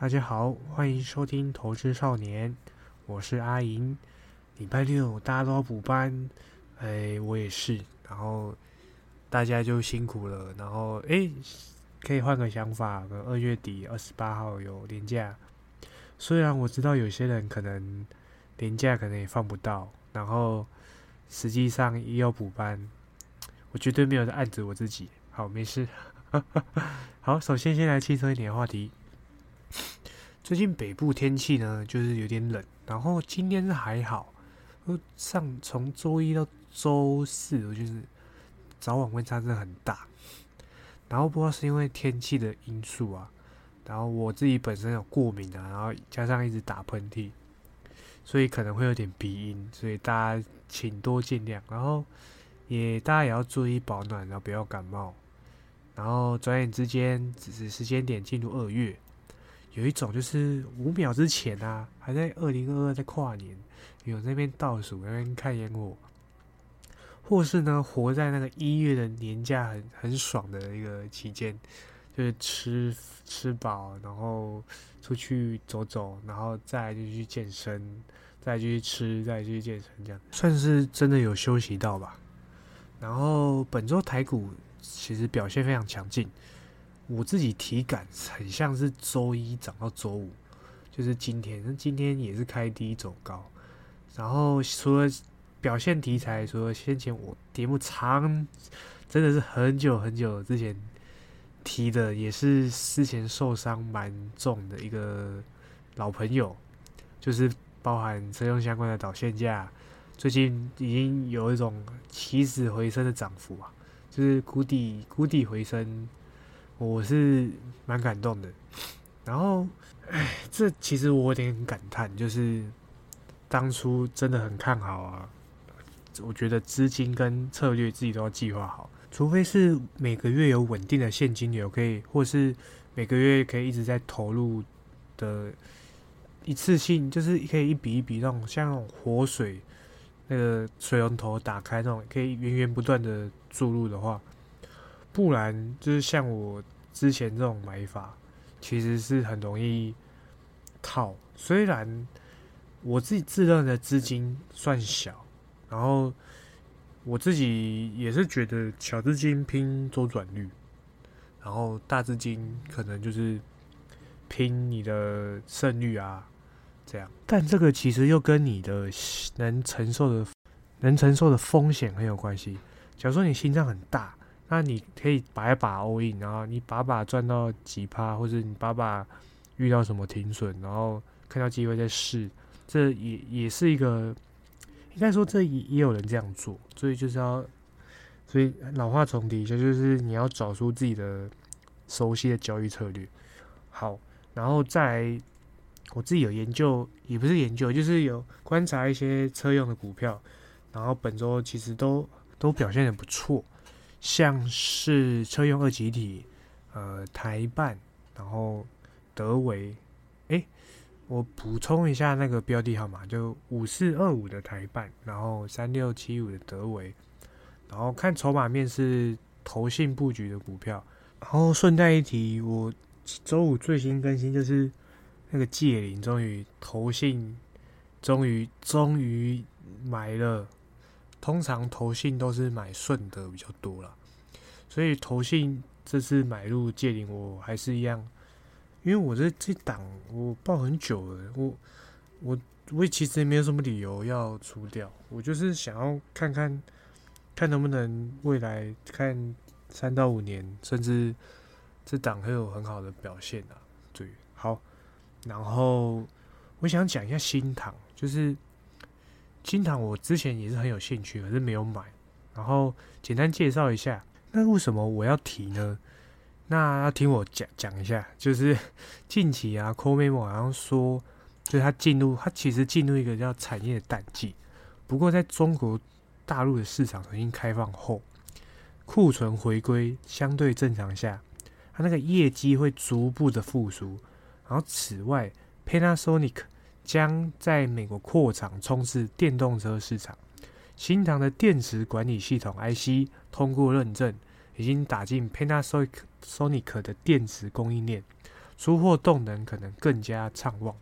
大家好，欢迎收听《投资少年》，我是阿银。礼拜六大家都要补班，哎，我也是。然后大家就辛苦了。然后哎，可以换个想法，二月底二十八号有年假。虽然我知道有些人可能年假可能也放不到，然后实际上也要补班，我绝对没有在暗指我自己。好，没事。好，首先先来轻松一点的话题。最近北部天气呢，就是有点冷。然后今天是还好，上从周一到周四，我就是早晚温差真的很大。然后不知道是因为天气的因素啊，然后我自己本身有过敏啊，然后加上一直打喷嚏，所以可能会有点鼻音，所以大家请多见谅。然后也大家也要注意保暖，然后不要感冒。然后转眼之间，只是时间点进入二月。有一种就是五秒之前啊，还在二零二二在跨年，有那边倒数那边看烟火，或是呢活在那个一月的年假很很爽的一个期间，就是吃吃饱，然后出去走走，然后再就去健身，再去吃，再去健身，这样算是真的有休息到吧。然后本周台股其实表现非常强劲。我自己体感很像是周一涨到周五，就是今天，那今天也是开低走高。然后除了表现题材，除了先前我节目长，真的是很久很久之前提的，也是之前受伤蛮重的一个老朋友，就是包含车用相关的导线架，最近已经有一种起死回生的涨幅啊，就是谷底谷底回升。我是蛮感动的，然后，哎，这其实我有点感叹，就是当初真的很看好啊。我觉得资金跟策略自己都要计划好，除非是每个月有稳定的现金流可以，或是每个月可以一直在投入的，一次性就是可以一笔一笔那种像那种活水那个水龙头打开那种，可以源源不断的注入的话。不然就是像我之前这种买法，其实是很容易套。虽然我自己自认的资金算小，然后我自己也是觉得小资金拼周转率，然后大资金可能就是拼你的胜率啊，这样。但这个其实又跟你的能承受的、能承受的风险很有关系。假如说你心脏很大。那你可以把一把 all in，然后你把把赚到几趴，或者你把把遇到什么停损，然后看到机会再试，这也也是一个，应该说这也也有人这样做，所以就是要，所以老话重提，一下就是你要找出自己的熟悉的交易策略。好，然后再我自己有研究，也不是研究，就是有观察一些车用的股票，然后本周其实都都表现的不错。像是车用二级体，呃，台办，然后德维，哎，我补充一下那个标的号码，就五四二五的台办，然后三六七五的德维，然后看筹码面是投信布局的股票，然后顺带一提，我周五最新更新就是那个界林终于投信，终于终于买了。通常投信都是买顺德比较多了，所以投信这次买入借领我还是一样，因为我这这档我报很久了，我我我其实也没有什么理由要出掉，我就是想要看看看能不能未来看三到五年，甚至这档会有很好的表现啊。对，好，然后我想讲一下新塘，就是。金堂我之前也是很有兴趣，可是没有买。然后简单介绍一下，那为什么我要提呢？那要听我讲讲一下，就是近期啊 c o m e m o 好像说，就是它进入，它其实进入一个叫产业淡季。不过在中国大陆的市场重新开放后，库存回归相对正常下，它那个业绩会逐步的复苏。然后此外，Panasonic。将在美国扩厂冲刺电动车市场。新唐的电池管理系统 IC 通过认证，已经打进 Panasonic 的电池供应链，出货动能可能更加畅旺。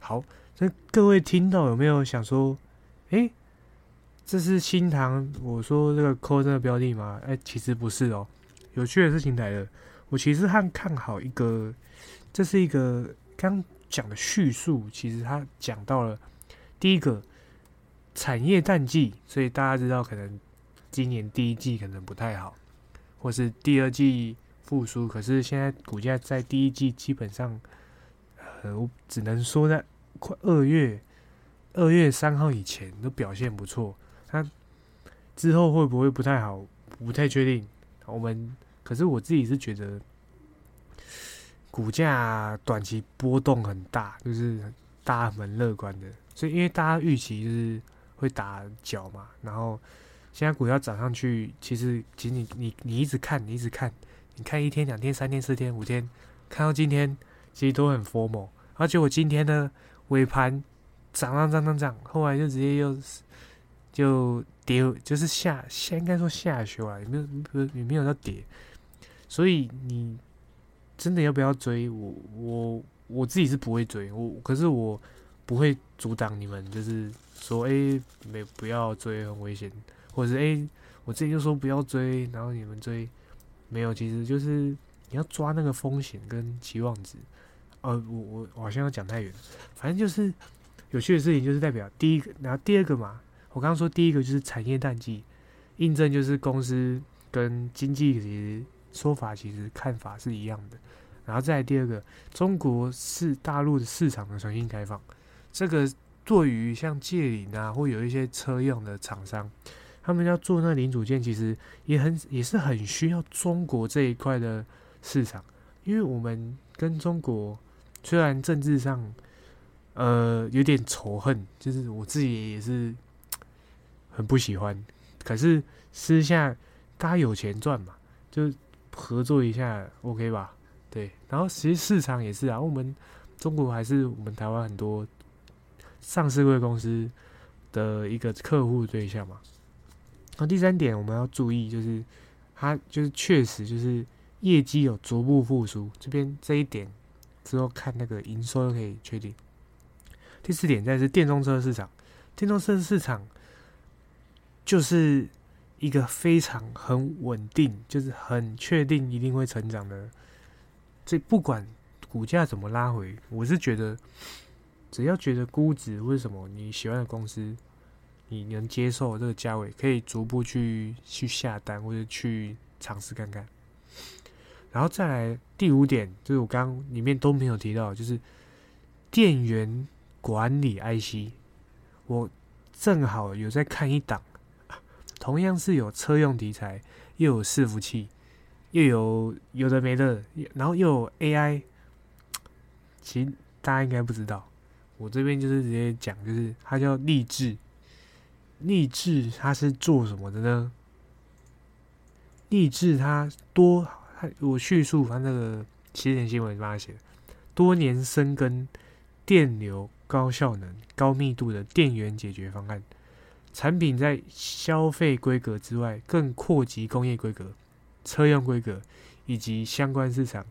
好，那各位听到有没有想说，诶，这是新塘我说这个扣这个标的吗？哎，其实不是哦。有趣的事情来了，我其实很看好一个，这是一个刚讲的叙述，其实他讲到了第一个产业淡季，所以大家知道可能今年第一季可能不太好，或是第二季复苏，可是现在股价在第一季基本上，呃，我只能说在快二月二月三号以前都表现不错，它之后会不会不太好，不太确定。我们可是我自己是觉得，股价短期波动很大，就是大家蛮乐观的。所以因为大家预期就是会打脚嘛，然后现在股价涨上去，其实其实你你一直看，你一直看，你看一天、两天、三天、四天、五天，看到今天其实都很 formal。而且我今天呢尾盘涨涨涨涨涨，后来就直接又就。跌就是下下，应该说下修啊，也没有不也没有到跌，所以你真的要不要追？我我我自己是不会追，我可是我不会阻挡你们，就是说哎没不要追很危险，或者是哎我自己就说不要追，然后你们追没有，其实就是你要抓那个风险跟期望值。呃，我我好像要讲太远，反正就是有趣的事情，就是代表第一个，然后第二个嘛。我刚刚说第一个就是产业淡季，印证就是公司跟经济其实说法其实看法是一样的。然后再第二个，中国是大陆的市场的重新开放，这个对于像借领啊，或有一些车用的厂商，他们要做那零组件，其实也很也是很需要中国这一块的市场，因为我们跟中国虽然政治上呃有点仇恨，就是我自己也是。很不喜欢，可是私下大家有钱赚嘛，就合作一下，OK 吧？对，然后其实市场也是啊，我们中国还是我们台湾很多上市贵公司的一个客户对象嘛。那第三点我们要注意，就是它就是确实就是业绩有逐步复苏，这边这一点之后看那个营收就可以确定。第四点再是电动车市场，电动车市场。就是一个非常很稳定，就是很确定一定会成长的。这不管股价怎么拉回，我是觉得只要觉得估值为什么你喜欢的公司，你能接受这个价位，可以逐步去去下单或者去尝试看看。然后再来第五点，就是我刚刚里面都没有提到，就是电源管理 IC，我正好有在看一档。同样是有车用题材，又有伺服器，又有有的没的，然后又有 AI。其大家应该不知道，我这边就是直接讲，就是它叫励志。励志它是做什么的呢？励志它多，我叙述它那个起点新闻帮他写，多年深耕电流高效能、高密度的电源解决方案。产品在消费规格之外，更扩及工业规格、车用规格以及相关市场，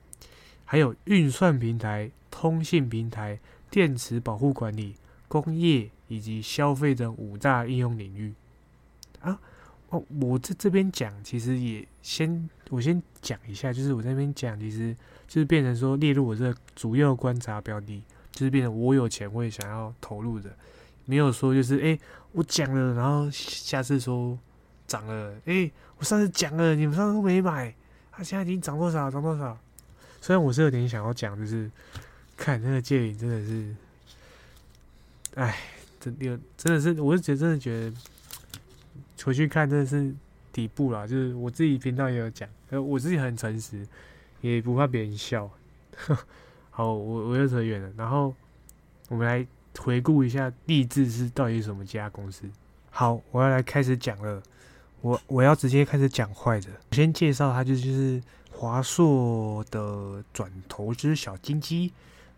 还有运算平台、通信平台、电池保护管理、工业以及消费等五大应用领域。啊，哦，我在这边讲，其实也先我先讲一下，就是我在边讲，其实就是变成说列入我这个主要观察标的，就是变成我有钱会想要投入的。没有说就是哎，我讲了，然后下次说涨了，哎，我上次讲了，你们上次都没买，它现在已经涨多少，涨多少？虽然我是有点想要讲，就是看那个借影真的是，哎，真有真的是，我是觉得真的觉得回去看真的是底部了，就是我自己频道也有讲，呃，我自己很诚实，也不怕别人笑。好，我我又扯远了，然后我们来。回顾一下，励志是到底什么家公司？好，我要来开始讲了。我我要直接开始讲坏的。我先介绍它，就是华硕的转投资小金鸡，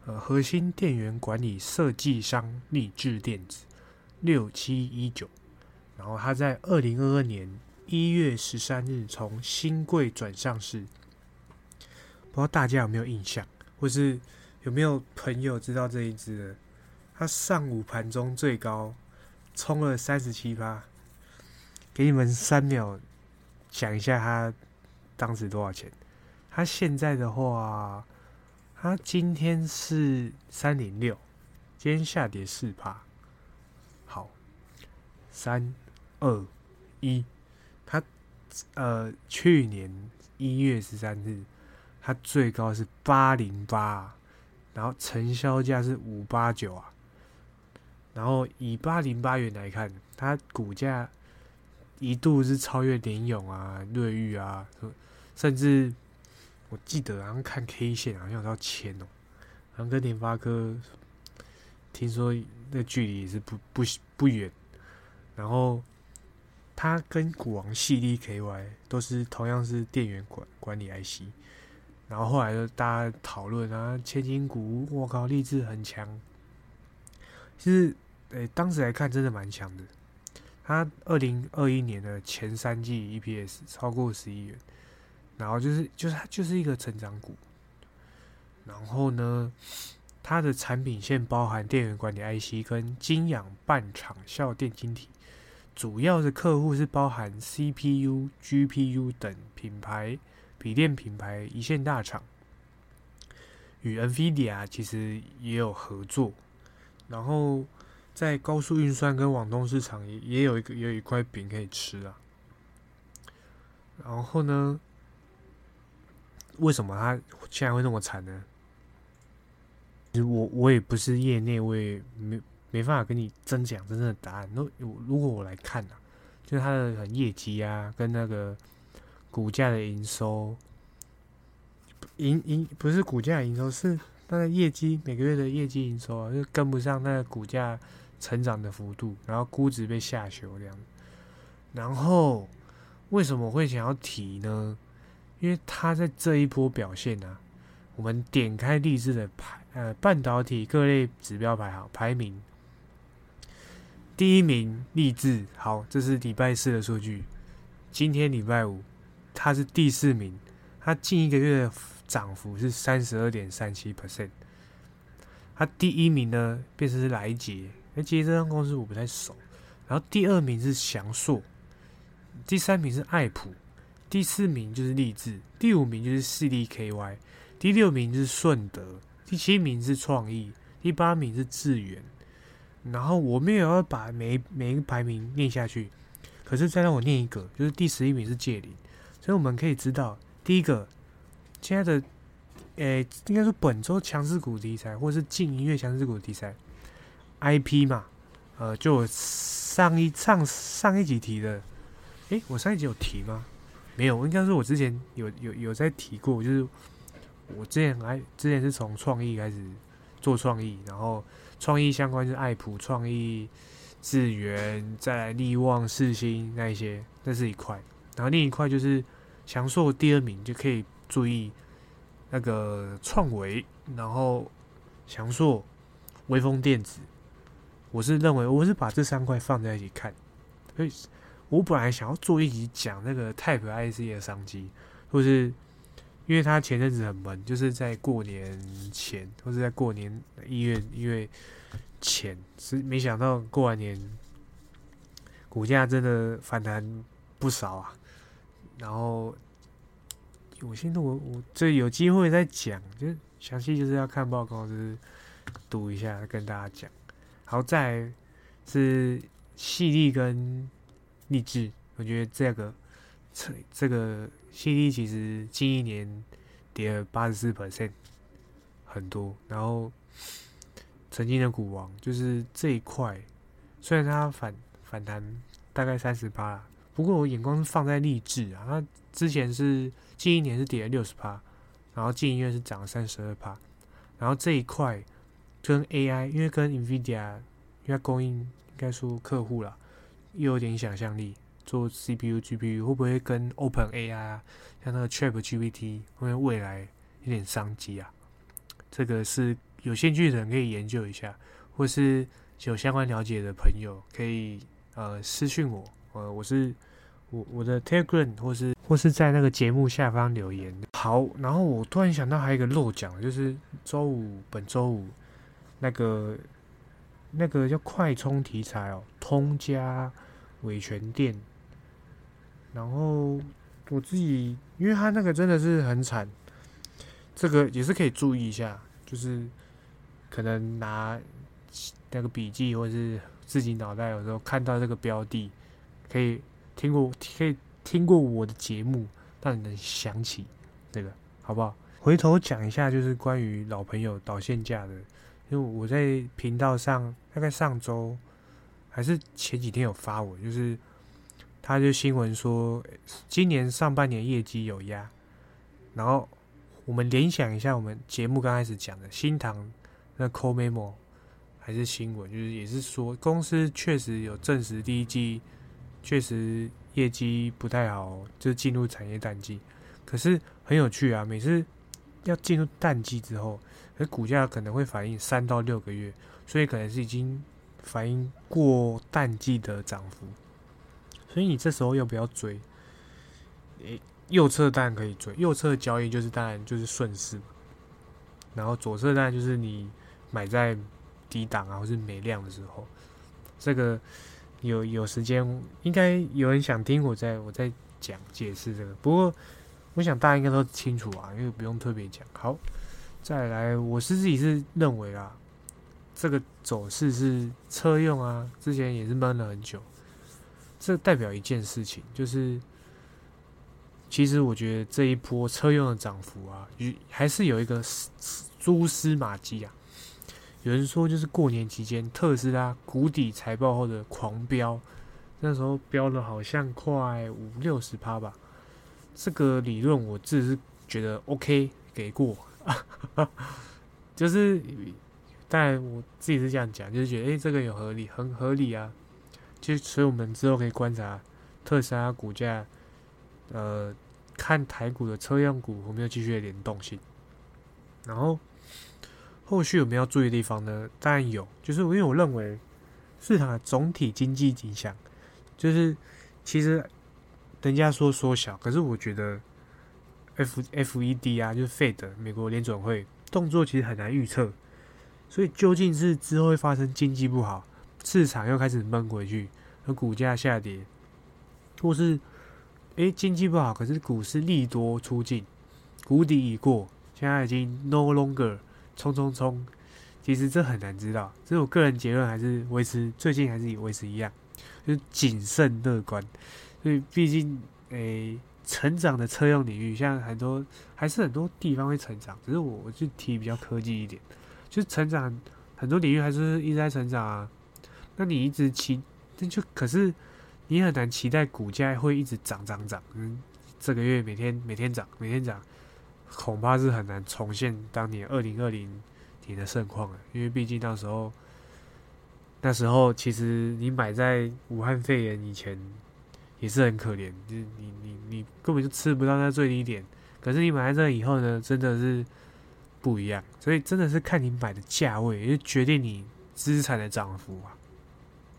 呃，核心电源管理设计商励志电子六七一九。然后它在二零二二年一月十三日从新贵转上市。不知道大家有没有印象？或是有没有朋友知道这一只的？它上午盘中最高冲了三十七趴，给你们三秒想一下它当时多少钱？它现在的话，它今天是三零六，今天下跌四趴。好，三二一，它呃去年一月十三日，它最高是八零八，然后成交价是五八九啊。然后以八零八元来看，它股价一度是超越联勇啊、瑞昱啊，甚至我记得好像看 K 线好像要千哦，好像跟联发科听说那距离是不不不远。然后它跟股王系列 KY 都是同样是电源管管理 IC，然后后来就大家讨论啊，千金股，我靠，励志很强。其实，诶，当时来看真的蛮强的。它二零二一年的前三季 EPS 超过十亿元，然后就是就是它就是一个成长股。然后呢，它的产品线包含电源管理 IC 跟晶氧半场效电晶体，主要的客户是包含 CPU、GPU 等品牌笔电品牌一线大厂，与 NVIDIA 其实也有合作。然后在高速运算跟网通市场也也有一个有一块饼可以吃啊。然后呢，为什么他现在会那么惨呢？其实我我也不是业内，我也没没办法跟你真讲真正的答案。那如果我来看啊，就是它的业绩啊，跟那个股价的营收，营营不是股价营收是。它的业绩每个月的业绩营收啊，就跟不上那个股价成长的幅度，然后估值被下修这样。然后为什么会想要提呢？因为它在这一波表现啊，我们点开励志的排呃半导体各类指标排行排名，第一名励志，好，这是礼拜四的数据。今天礼拜五，它是第四名，它近一个月。涨幅是三十二点三七 percent，它第一名呢，变成是来杰，来杰这家公司我不太熟，然后第二名是翔硕，第三名是爱普，第四名就是励志，第五名就是四 D KY，第六名是顺德，第七名是创意，第八名是智远，然后我没有要把每每一个排名念下去，可是再让我念一个，就是第十一名是界林，所以我们可以知道第一个。现在的，诶，应该说本周强势股题材，或者是近一月强势股题材，IP 嘛，呃，就上一上上一集提的，诶，我上一集有提吗？没有，应该是我之前有有有在提过，就是我之前还之前是从创意开始做创意，然后创意相关是爱普创意、智源、在利旺、世新那一些，那是一块，然后另一块就是强硕第二名就可以。注意那个创维，然后翔硕、微风电子，我是认为我是把这三块放在一起看，所以我本来想要做一集讲那个 Type IC 的商机，或是因为它前阵子很闷，就是在过年前或是在过年一月一月前，是没想到过完年股价真的反弹不少啊，然后。我现在我我这有机会再讲，就详细就是要看报告，就是读一下跟大家讲。好在是细粒跟励志，我觉得这个这这个细粒其实近一年跌了八十四 percent，很多。然后曾经的股王就是这一块，虽然它反反弹大概三十八，不过我眼光是放在励志啊，它之前是。近一年是跌了六十趴，然后近一月是涨了三十二趴，然后这一块跟 AI，因为跟 NVIDIA，因为供应应该说客户了，又有点想象力，做 CPU、GPU 会不会跟 Open AI 啊，像那个 Chat GPT，会不会未来有点商机啊？这个是有兴趣的人可以研究一下，或是有相关了解的朋友可以呃私讯我，呃我是。我我的 Telegram 或是或是在那个节目下方留言。好，然后我突然想到还有一个漏讲，就是周五本周五那个那个叫快充题材哦，通家伟权店。然后我自己，因为他那个真的是很惨，这个也是可以注意一下，就是可能拿那个笔记或是自己脑袋有时候看到这个标的，可以。听过可以听过我的节目，让你能想起这个，好不好？回头讲一下，就是关于老朋友导线架的，因为我在频道上大概上周还是前几天有发文，就是他就新闻说今年上半年业绩有压，然后我们联想一下，我们节目刚开始讲的新塘那 Co Memo 还是新闻，就是也是说公司确实有证实第一季。确实业绩不太好，就是进入产业淡季。可是很有趣啊，每次要进入淡季之后，而股价可能会反映三到六个月，所以可能是已经反映过淡季的涨幅。所以你这时候要不要追？诶，右侧当然可以追，右侧交易就是当然就是顺势嘛。然后左侧当然就是你买在低档啊，或是没量的时候，这个。有有时间，应该有人想听我在我在讲解释这个。不过，我想大家应该都清楚啊，因为不用特别讲。好，再来，我是自己是认为啊，这个走势是车用啊，之前也是闷了很久。这代表一件事情，就是其实我觉得这一波车用的涨幅啊，还是有一个蛛丝马迹啊。有人说，就是过年期间特斯拉谷底财报后的狂飙，那时候飙了好像快五六十趴吧。这个理论我自己是觉得 OK，给过。就是，但我自己是这样讲，就是觉得哎，这个有合理，很合理啊。就所以我们之后可以观察特斯拉股价，呃，看台股的车用股有没有继续的联动性，然后。后续有没有要注意的地方呢？当然有，就是因为我认为市场的总体经济影响，就是其实人家说缩小，可是我觉得 F F E D 啊，就是 Fed 美国联准会动作其实很难预测，所以究竟是之后会发生经济不好，市场又开始闷回去，而股价下跌，或是诶经济不好，可是股市利多出尽，谷底已过，现在已经 no longer。冲冲冲！其实这很难知道，所以我个人结论还是维持最近还是以维持一样，就是谨慎乐观。所以毕竟诶，成长的车用领域，像很多还是很多地方会成长，只是我我就提比较科技一点，就是成长很多领域还是一直在成长啊。那你一直期，那就可是你很难期待股价会一直涨涨涨。嗯，这个月每天每天涨，每天涨。恐怕是很难重现当年二零二零年的盛况了，因为毕竟那时候，那时候其实你买在武汉肺炎以前也是很可怜，就你你你根本就吃不到那最低点。可是你买在这以后呢，真的是不一样，所以真的是看你买的价位，也决定你资产的涨幅啊。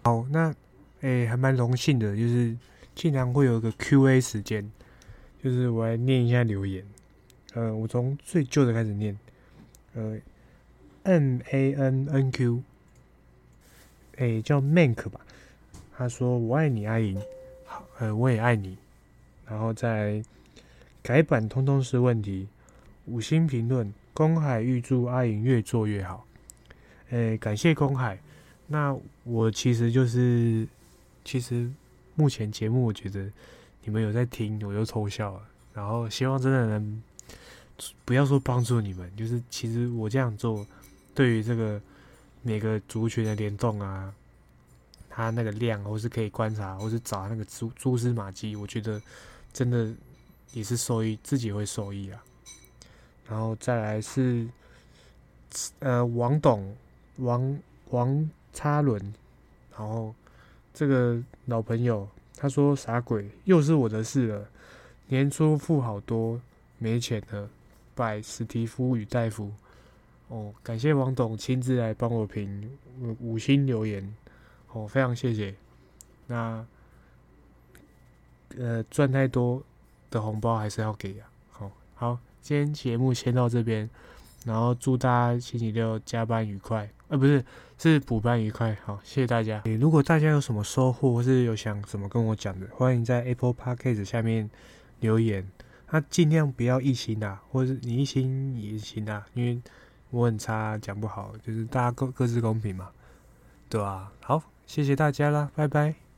好，那诶还蛮荣幸的，就是竟然会有一个 Q&A 时间，就是我来念一下留言。呃，我从最旧的开始念，呃，M A N N Q，哎，叫 Mank 吧。他说：“我爱你，阿莹。”好，呃，我也爱你。然后再改版，通通是问题。五星评论，公海预祝阿莹越做越好。哎，感谢公海。那我其实就是，其实目前节目，我觉得你们有在听，我就偷笑了。然后希望真的能。不要说帮助你们，就是其实我这样做，对于这个每个族群的联动啊，它那个量，或是可以观察，或是找那个蛛蛛丝马迹，我觉得真的也是受益，自己会受益啊。然后再来是呃王董王王差轮，然后这个老朋友他说傻鬼又是我的事了，年初付好多没钱了。拜史蒂夫与大夫哦，感谢王董亲自来帮我评五星留言哦，非常谢谢。那呃赚太多的红包还是要给啊。好，好，今天节目先到这边，然后祝大家星期六加班愉快，呃，不是，是补班愉快。好，谢谢大家。如果大家有什么收获，或是有想什么跟我讲的，欢迎在 Apple Podcast 下面留言。那尽量不要一心啊，或者你一心也行啊，因为我很差，讲不好，就是大家各各自公平嘛，对吧？好，谢谢大家啦，拜拜。